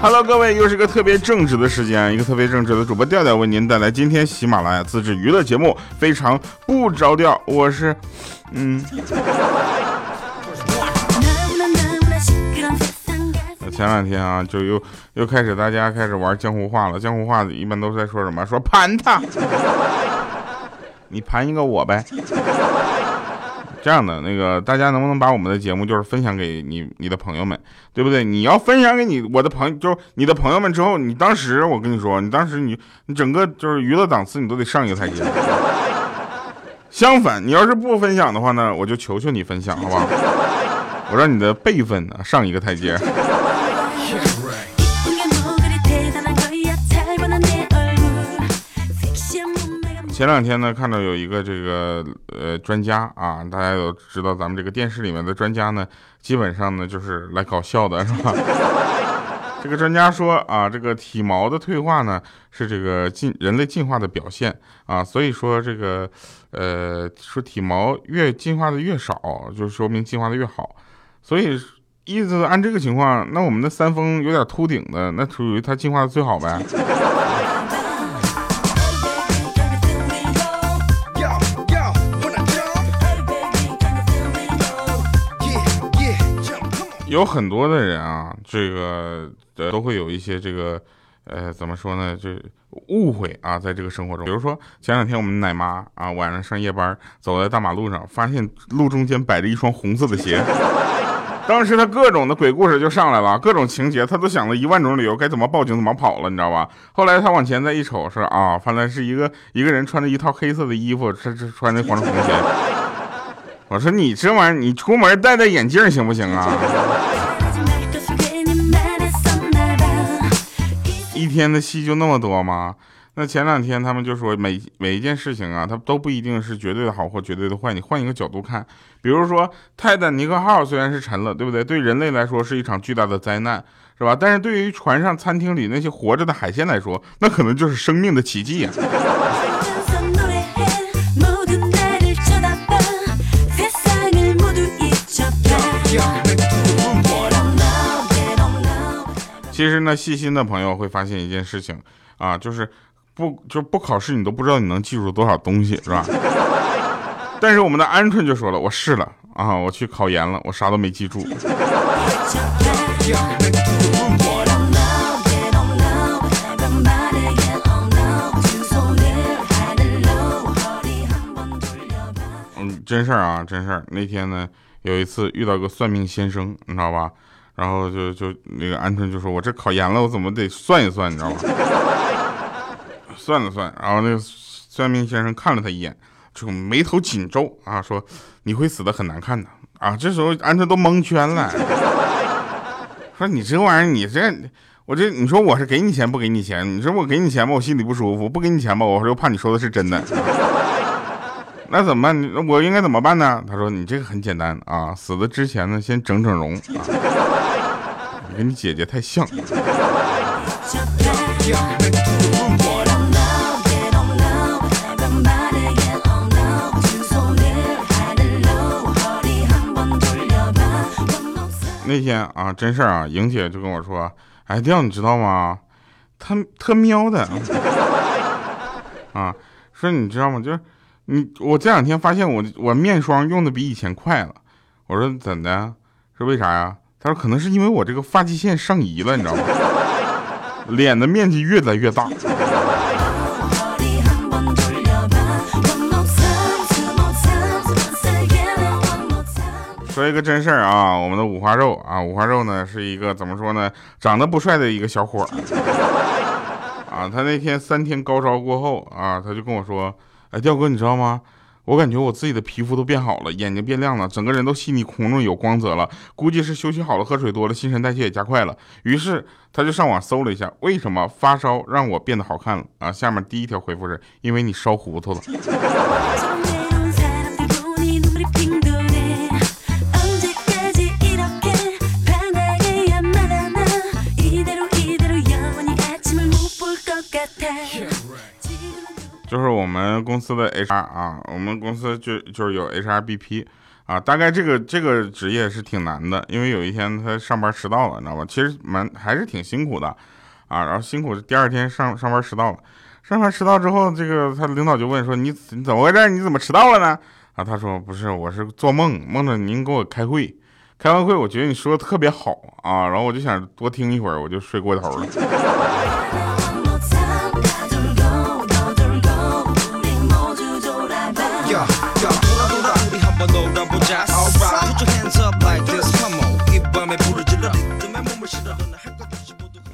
，Hello，各位，又是个特别正直的时间，一个特别正直的主播调调为您带来今天喜马拉雅自制娱乐节目，非常不着调。我是，嗯，前两天啊，就又又开始大家开始玩江湖话了。江湖话一般都在说什么？说盘他，你盘一个我呗。这样的那个，大家能不能把我们的节目就是分享给你你的朋友们，对不对？你要分享给你我的朋友，就是你的朋友们之后，你当时我跟你说，你当时你你整个就是娱乐档次你都得上一个台阶。相反，你要是不分享的话呢，我就求求你分享，好不好？我让你的辈分呢上一个台阶。前两天呢，看到有一个这个呃专家啊，大家都知道咱们这个电视里面的专家呢，基本上呢就是来搞笑的，是吧？这个专家说啊，这个体毛的退化呢是这个进人类进化的表现啊，所以说这个呃说体毛越进化的越少，就说明进化的越好，所以意思按这个情况，那我们的三峰有点秃顶的，那属于它进化的最好呗。有很多的人啊，这个都会有一些这个呃怎么说呢，就误会啊，在这个生活中，比如说前两天我们奶妈啊晚上上夜班，走在大马路上，发现路中间摆着一双红色的鞋，当时他各种的鬼故事就上来了，各种情节，他都想了一万种理由该怎么报警怎么跑了，你知道吧？后来他往前再一瞅，说啊，原来是一个一个人穿着一套黑色的衣服，他这穿的黄色红鞋。我说你这玩意儿，你出门戴戴眼镜行不行啊？一天的戏就那么多吗？那前两天他们就说每每一件事情啊，它都不一定是绝对的好或绝对的坏。你换一个角度看，比如说泰坦尼克号虽然是沉了，对不对？对人类来说是一场巨大的灾难，是吧？但是对于船上餐厅里那些活着的海鲜来说，那可能就是生命的奇迹呀。其实呢，细心的朋友会发现一件事情啊，就是不就不考试，你都不知道你能记住多少东西，是吧？但是我们的鹌鹑就说了，我试了啊，我去考研了，我啥都没记住。嗯，真事儿啊，真事儿。那天呢，有一次遇到个算命先生，你知道吧？然后就就那个鹌鹑就说：“我这考研了，我怎么得算一算，你知道吗？” 算了算，然后那个算命先生看了他一眼，就眉头紧皱啊，说：“你会死的很难看的啊！”这时候鹌鹑都蒙圈了，说：“你这玩意儿，你这我这你说我是给你钱不给你钱？你说我给你钱吧，我心里不舒服；不给你钱吧，我又怕你说的是真的。那怎么办？我应该怎么办呢？”他说：“你这个很简单啊，死的之前呢，先整整容啊。”跟你姐姐太像。那天啊，真事儿啊，莹姐就跟我说：“哎，调你知道吗？他特喵的啊，说你知道吗？就是你，我这两天发现我我面霜用的比以前快了。我说怎的？是为啥呀？”他说：“可能是因为我这个发际线上移了，你知道吗？脸的面积越来越大。”说一个真事儿啊，我们的五花肉啊，五花肉呢是一个怎么说呢，长得不帅的一个小伙儿啊。他那天三天高烧过后啊，他就跟我说：“哎，调哥，你知道吗？”我感觉我自己的皮肤都变好了，眼睛变亮了，整个人都细腻红润有光泽了。估计是休息好了，喝水多了，新陈代谢也加快了。于是他就上网搜了一下，为什么发烧让我变得好看了啊？下面第一条回复是因为你烧糊涂了。就是我们公司的 HR 啊，我们公司就就是有 HRBP 啊，大概这个这个职业是挺难的，因为有一天他上班迟到了，你知道吧？其实蛮还是挺辛苦的，啊，然后辛苦第二天上上班迟到了，上班迟到之后，这个他领导就问说你你怎么回事？你怎么迟到了呢？啊，他说不是，我是做梦梦着您给我开会，开完会我觉得你说的特别好啊，然后我就想多听一会儿，我就睡过头了。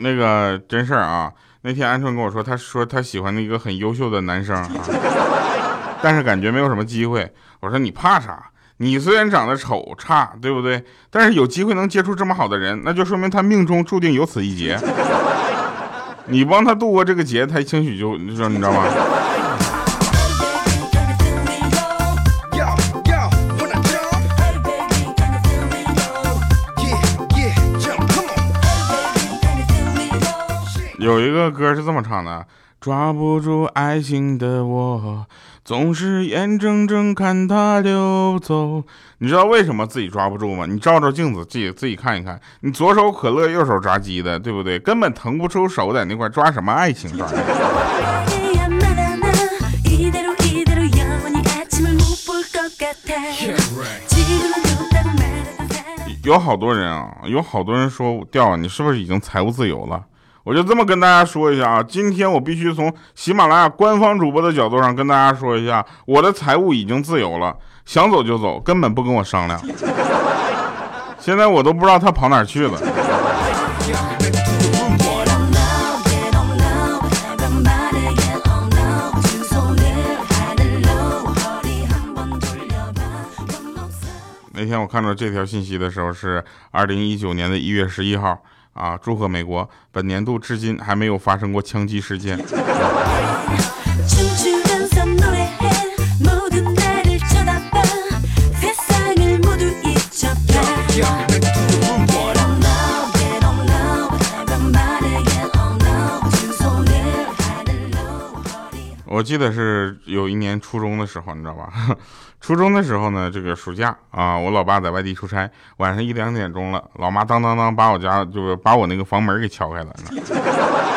那个真事儿啊，那天鹌鹑跟我说，他说他喜欢一个很优秀的男生啊，但是感觉没有什么机会。我说你怕啥？你虽然长得丑差，对不对？但是有机会能接触这么好的人，那就说明他命中注定有此一劫。你帮他度过这个劫，他兴许就你知道吗？有一个歌是这么唱的：抓不住爱情的我，总是眼睁睁看它溜走。你知道为什么自己抓不住吗？你照照镜子，自己自己看一看，你左手可乐，右手炸鸡的，对不对？根本腾不出手在那块抓什么爱情抓。有好多人啊，有好多人说掉，你是不是已经财务自由了？我就这么跟大家说一下啊，今天我必须从喜马拉雅官方主播的角度上跟大家说一下，我的财务已经自由了，想走就走，根本不跟我商量。现在我都不知道他跑哪去了。那天我看到这条信息的时候是二零一九年的一月十一号。啊！祝贺美国，本年度至今还没有发生过枪击事件。我记得是有一年初中的时候，你知道吧？初中的时候呢，这个暑假啊，我老爸在外地出差，晚上一两点钟了，老妈当当当把我家就是把我那个房门给敲开了，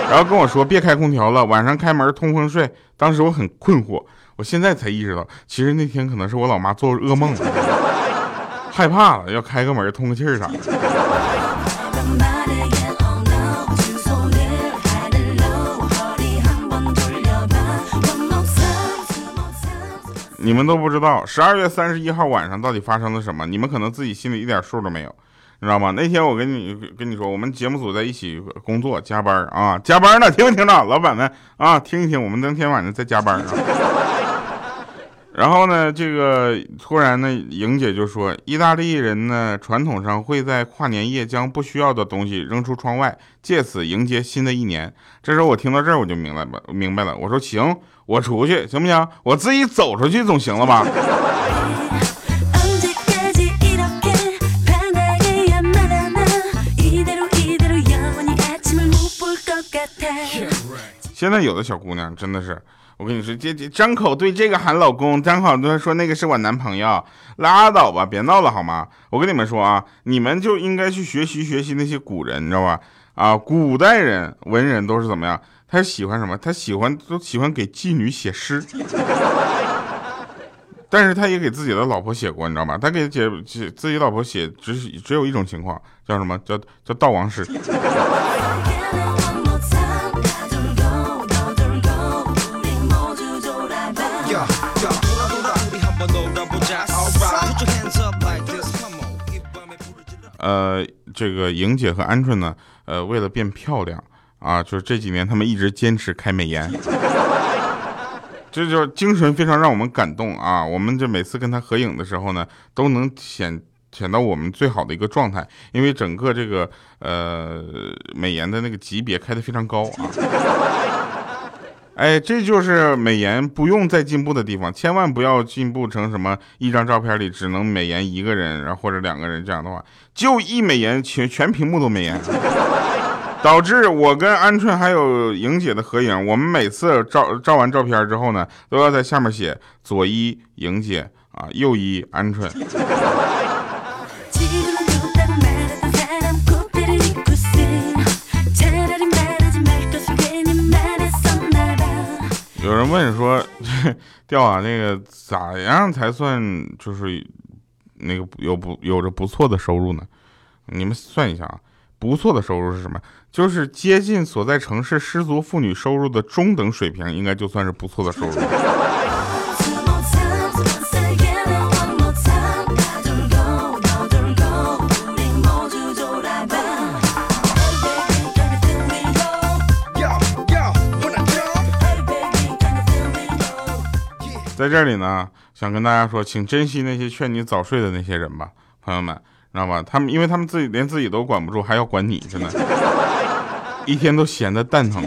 然后跟我说别开空调了，晚上开门通风睡。当时我很困惑，我现在才意识到，其实那天可能是我老妈做噩梦了，害怕了，要开个门通个气儿啥的。你们都不知道十二月三十一号晚上到底发生了什么，你们可能自己心里一点数都没有，你知道吗？那天我跟你跟你说，我们节目组在一起工作加班啊，加班呢，听没听着？老板们啊，听一听，我们那天晚上在加班啊。然后呢，这个突然呢，莹姐就说，意大利人呢传统上会在跨年夜将不需要的东西扔出窗外，借此迎接新的一年。这时候我听到这儿我就明白了，明白了。我说行，我出去行不行？我自己走出去总行了吧？现在有的小姑娘真的是。我跟你说，这这张口对这个喊老公，张口都说那个是我男朋友，拉倒吧，别闹了好吗？我跟你们说啊，你们就应该去学习学习那些古人，你知道吧？啊，古代人文人都是怎么样？他喜欢什么？他喜欢都喜欢给妓女写诗，但是他也给自己的老婆写过，你知道吗？他给姐写自己老婆写，只只有一种情况，叫什么叫叫悼亡诗。呃，这个莹姐和鹌鹑呢，呃，为了变漂亮啊，就是这几年他们一直坚持开美颜，这就精神非常让我们感动啊。我们这每次跟他合影的时候呢，都能显显到我们最好的一个状态，因为整个这个呃美颜的那个级别开的非常高啊。哎，这就是美颜不用再进步的地方，千万不要进步成什么一张照片里只能美颜一个人，然后或者两个人这样的话，就一美颜全全屏幕都美颜，导致我跟鹌鹑还有莹姐的合影，我们每次照照完照片之后呢，都要在下面写左一莹姐。啊，右一鹌鹑。有人问说，钓啊，那个咋样才算就是那个有不有着不错的收入呢？你们算一下啊，不错的收入是什么？就是接近所在城市失足妇女收入的中等水平，应该就算是不错的收入。在这里呢，想跟大家说，请珍惜那些劝你早睡的那些人吧，朋友们，知道吧？他们因为他们自己连自己都管不住，还要管你，真的，一天都闲得蛋疼。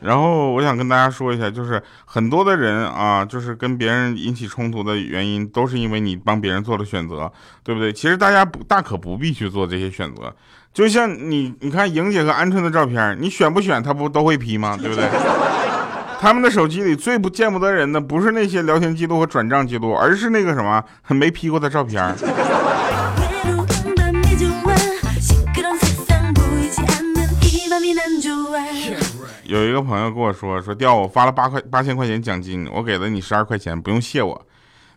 然后我想跟大家说一下，就是很多的人啊，就是跟别人引起冲突的原因，都是因为你帮别人做了选择，对不对？其实大家不大可不必去做这些选择。就像你，你看莹姐和鹌鹑的照片，你选不选，他不都会 P 吗？对不对？他们的手机里最不见不得人的，不是那些聊天记录和转账记录，而是那个什么 没 P 过的照片。有一个朋友跟我说说，调我发了八块八千块钱奖金，我给了你十二块钱，不用谢我。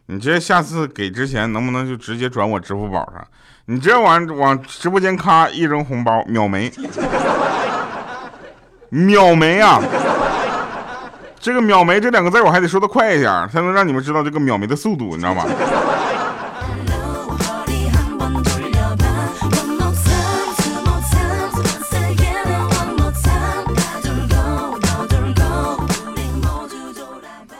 你这下次给之前能不能就直接转我支付宝上？你这往往直播间咔一扔红包秒没，秒没啊！这个秒没这两个字我还得说的快一点，才能让你们知道这个秒没的速度，你知道吗？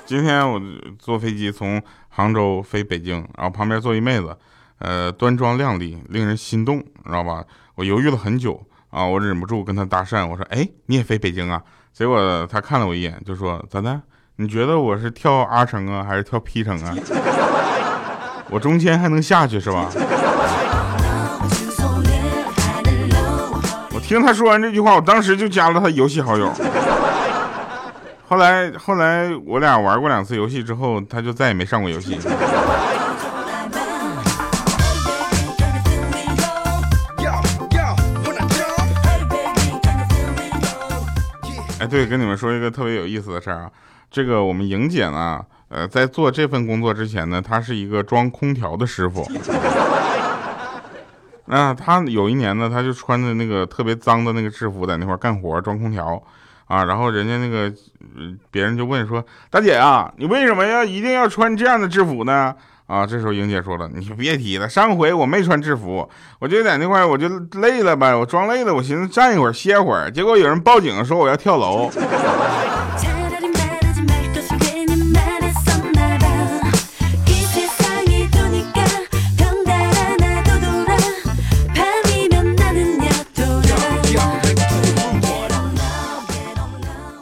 今天我坐飞机从杭州飞北京，然后旁边坐一妹子，呃，端庄靓丽，令人心动，知道吧？我犹豫了很久啊，我忍不住跟她搭讪，我说：“哎，你也飞北京啊？”结果他看了我一眼，就说：“咋的？你觉得我是跳 R 城啊，还是跳 P 城啊？我中间还能下去是吧？”我听他说完这句话，我当时就加了他游戏好友。后来，后来我俩玩过两次游戏之后，他就再也没上过游戏。对，跟你们说一个特别有意思的事儿啊，这个我们莹姐呢，呃，在做这份工作之前呢，她是一个装空调的师傅。那她有一年呢，她就穿着那个特别脏的那个制服在那块干活，装空调。啊，然后人家那个，别人就问说：“大姐啊，你为什么要一定要穿这样的制服呢？”啊，这时候莹姐说了：“你别提了，上回我没穿制服，我就在那块我就累了呗，我装累了，我寻思站一会儿歇会儿，结果有人报警说我要跳楼。”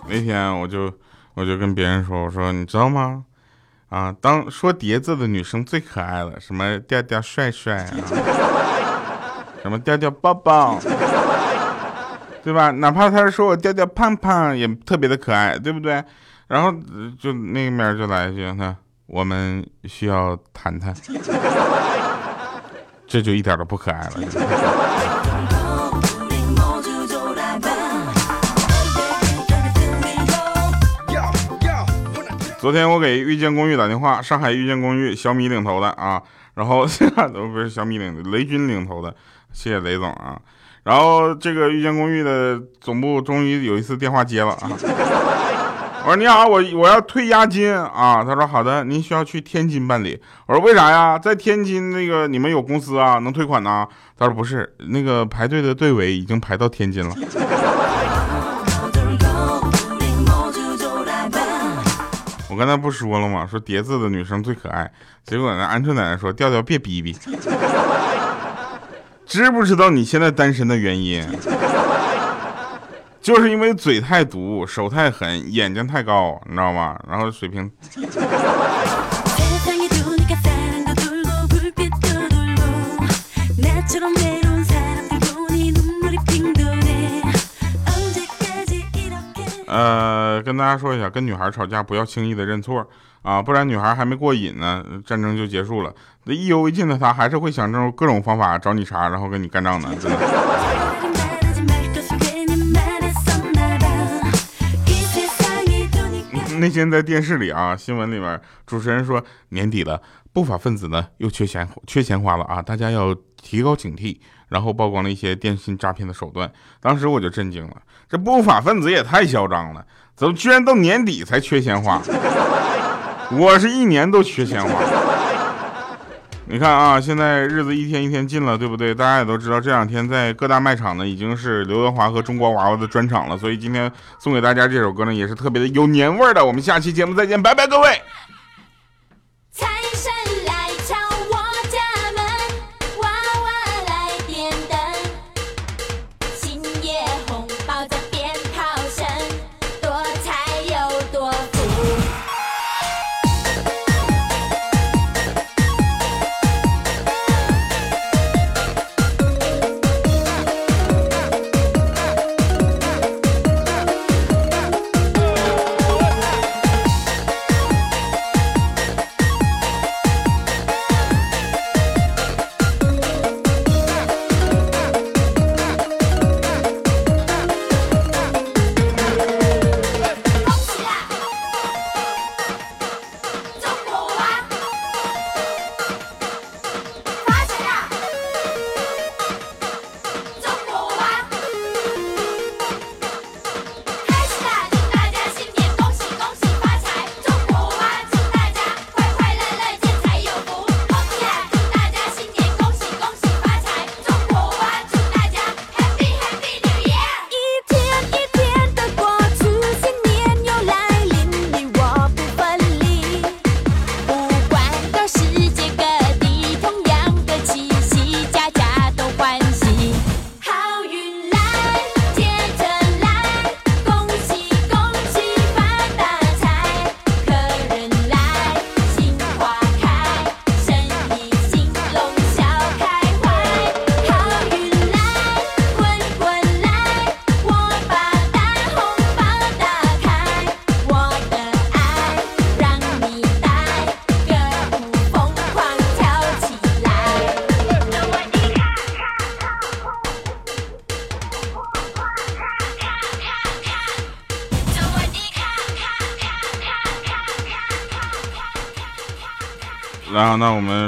那天，我就我就跟别人说，我说你知道吗？啊，当说叠字的女生最可爱了，什么调调帅帅啊，什么调调抱抱，对吧？哪怕他是说我调调胖胖，也特别的可爱，对不对？然后就那面就来一句，那我们需要谈谈，这就一点都不可爱了。昨天我给遇见公寓打电话，上海遇见公寓小米领头的啊，然后都 不是小米领，雷军领头的，谢谢雷总啊。然后这个遇见公寓的总部终于有一次电话接了啊，我说你好，我我要退押金啊。他说好的，您需要去天津办理。我说为啥呀？在天津那个你们有公司啊，能退款呢？他说不是，那个排队的队尾已经排到天津了。我刚才不说了吗？说叠字的女生最可爱。结果呢，鹌鹑奶奶说：“调调别逼逼，知不知道你现在单身的原因？就是因为嘴太毒，手太狠，眼睛太高，你知道吗？然后水平。”呃，跟大家说一下，跟女孩吵架不要轻易的认错啊，不然女孩还没过瘾呢，战争就结束了。那意犹未尽的她，还是会想着各种方法找你茬，然后跟你干仗的。真的。那天在电视里啊，新闻里面主持人说年底了，不法分子呢又缺钱缺钱花了啊，大家要提高警惕。然后曝光了一些电信诈骗的手段，当时我就震惊了，这不法分子也太嚣张了，怎么居然到年底才缺钱花？我是一年都缺钱花。你看啊，现在日子一天一天近了，对不对？大家也都知道，这两天在各大卖场呢，已经是刘德华和中国娃娃的专场了。所以今天送给大家这首歌呢，也是特别的有年味的。我们下期节目再见，拜拜，各位。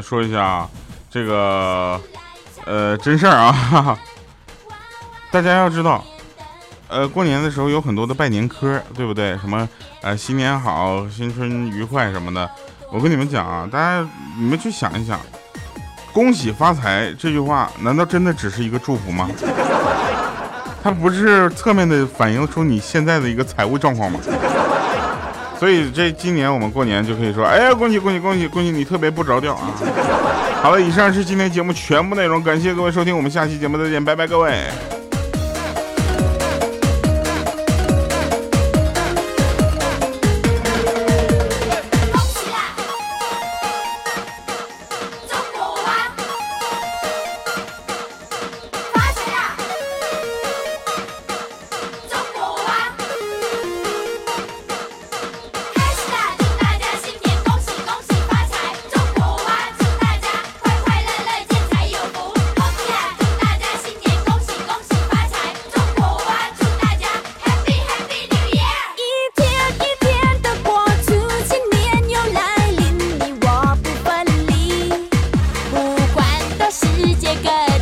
说一下啊这个，呃，真事儿啊！大家要知道，呃，过年的时候有很多的拜年科，对不对？什么，呃，新年好，新春愉快什么的。我跟你们讲啊，大家你们去想一想，恭喜发财这句话，难道真的只是一个祝福吗？它不是侧面的反映出你现在的一个财务状况吗？所以这今年我们过年就可以说，哎呀，恭喜恭喜恭喜恭喜你特别不着调啊！好了，以上是今天节目全部内容，感谢各位收听，我们下期节目再见，拜拜，各位。llega